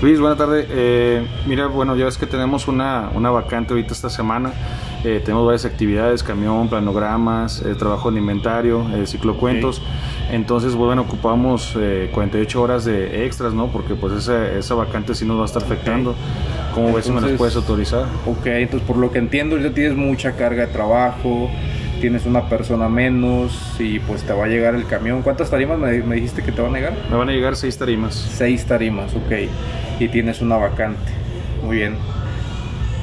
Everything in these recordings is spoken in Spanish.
Luis, buena tarde. Eh, mira, bueno, ya ves que tenemos una, una vacante ahorita esta semana. Eh, tenemos varias actividades, camión, planogramas, eh, trabajo en inventario, eh, ciclocuentos. Entonces, bueno, ocupamos 48 horas de extras, ¿no? Porque pues esa, esa vacante sí nos va a estar afectando. ¿Cómo ves si me las puedes autorizar? Ok, entonces por lo que entiendo ya tienes mucha carga de trabajo, tienes una persona menos y pues te va a llegar el camión. ¿Cuántas tarimas me, me dijiste que te van a llegar? Me van a llegar seis tarimas. Seis tarimas, ok. Y tienes una vacante. Muy bien.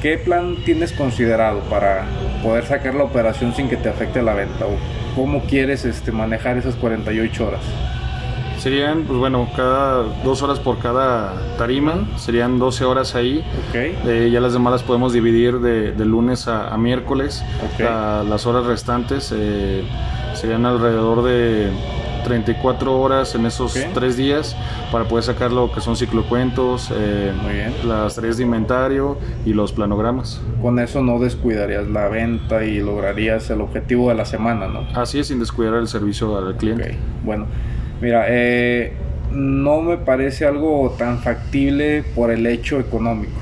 ¿Qué plan tienes considerado para poder sacar la operación sin que te afecte la venta? ¿O cómo quieres este, manejar esas 48 horas? Serían, pues bueno, cada dos horas por cada tarima, serían 12 horas ahí. Ok. Eh, ya las demás las podemos dividir de, de lunes a, a miércoles. Ok. La- las horas restantes eh, serían alrededor de 34 horas en esos Ok. tres días para poder sacar lo que son ciclocuentos, eh, Muy bien. las tareas de inventario y los planogramas. Con eso no descuidarías la venta y lograrías el objetivo de la semana, ¿no? Así es, sin descuidar el servicio al cliente. Bueno, mira, eh, no me parece algo tan factible por el hecho económico.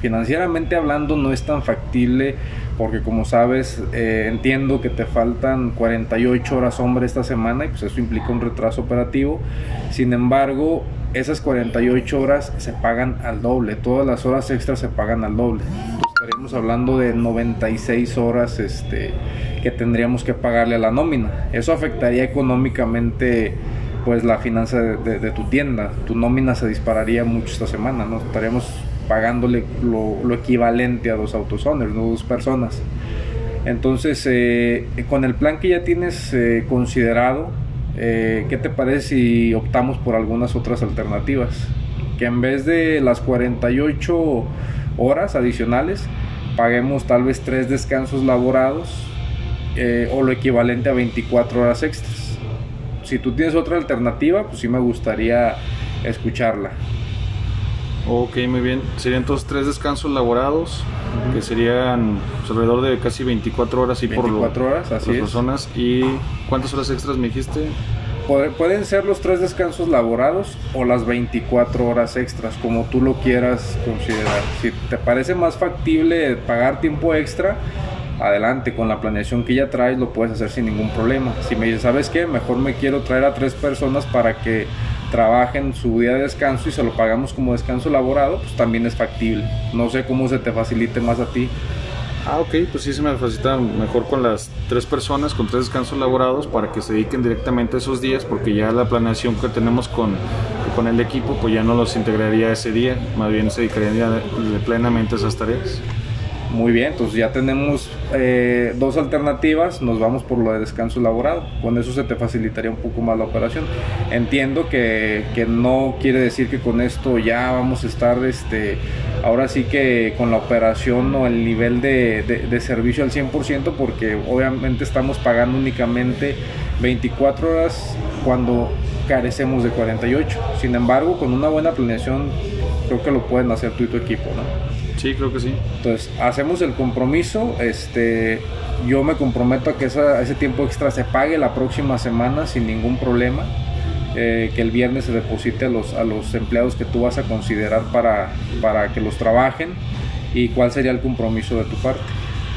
Financieramente hablando no es tan factible porque como sabes eh, entiendo que te faltan 48 horas hombre esta semana y pues eso implica un retraso operativo. Sin embargo, esas 48 horas se pagan al doble, todas las horas extras se pagan al doble. Entonces, estaríamos hablando de 96 horas este, que tendríamos que pagarle a la nómina. Eso afectaría económicamente pues la finanza de, de- de tu tienda. Tu nómina se dispararía mucho esta semana, ¿no? Estaríamos pagándole lo, lo equivalente a dos autosowners, no dos personas. Entonces, eh, con el plan que ya tienes eh, considerado, eh, ¿qué te parece si optamos por algunas otras alternativas? Que en vez de las 48 horas adicionales, paguemos tal vez tres descansos laborados eh, o lo equivalente a 24 horas extras. Si tú tienes otra alternativa, pues sí me gustaría escucharla. Ok, muy bien. Serían entonces tres descansos laborados, que serían pues, alrededor de casi 24 horas y por lo- 24 horas, así las es. personas. ¿Y cuántas horas extras me dijiste? Puede- Pueden ser los tres descansos laborados o las 24 horas extras, como tú lo quieras considerar. Si te parece más factible pagar tiempo extra, adelante, con la planeación que ya traes lo puedes hacer sin ningún problema. Si me dices, ¿sabes qué? Mejor me quiero traer a tres personas para que trabajen su día de descanso y se lo pagamos como descanso laborado, pues también es factible. No sé cómo se te facilite más a ti. Ah, ok, pues sí se me facilita mejor con las tres personas, con tres descansos laborados, para que se dediquen directamente a esos días, porque ya la planeación que tenemos con, con el equipo, pues ya no los integraría ese día, más bien se dedicarían plenamente a esas tareas. Muy bien, entonces ya tenemos eh, dos alternativas, nos vamos por lo de descanso laborado, con eso se te facilitaría un poco más la operación. Entiendo que, que no quiere decir que con esto ya vamos a estar, este, ahora sí que con la operación o el nivel de, de- de servicio al 100%, porque obviamente estamos pagando únicamente 24 horas cuando carecemos de 48. Sin embargo, con una buena planeación, creo que lo pueden hacer tú y tu equipo, ¿no? Sí, creo que sí. Entonces, hacemos el compromiso. Este, yo me comprometo a que esa- ese tiempo extra se pague la próxima semana sin ningún problema. Eh, que el viernes se deposite a los, a los empleados que tú vas a considerar para, para que los trabajen. ¿Y cuál sería el compromiso de tu parte?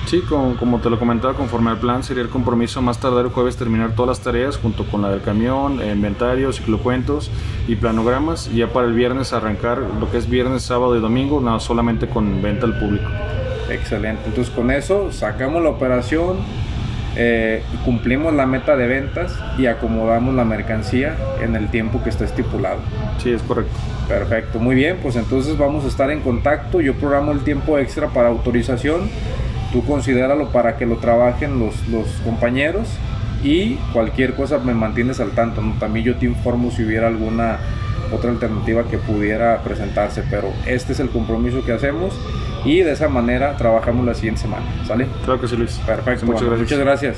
Sí, como, como te lo comentaba, conforme al plan, sería el compromiso más tardar el jueves terminar todas las tareas junto con la del camión, eh, inventario, ciclocuentos y planogramas. Y ya para el viernes arrancar lo que es viernes, sábado y domingo, no solamente con venta al público. Excelente. Entonces con eso sacamos la operación, eh, cumplimos la meta de ventas y acomodamos la mercancía en el tiempo que está estipulado. Sí, es correcto. Perfecto, muy bien, pues entonces vamos a estar en contacto. Yo programo el tiempo extra para autorización. Tú considéralo para que lo trabajen los, los compañeros y cualquier cosa me mantienes al tanto. ¿no? También yo te informo si hubiera alguna otra alternativa que pudiera presentarse, pero este es el compromiso que hacemos y de esa manera trabajamos la siguiente semana. ¿Sale? Claro que sí, Luis. Perfecto, Muchas bueno, gracias. Muchas gracias.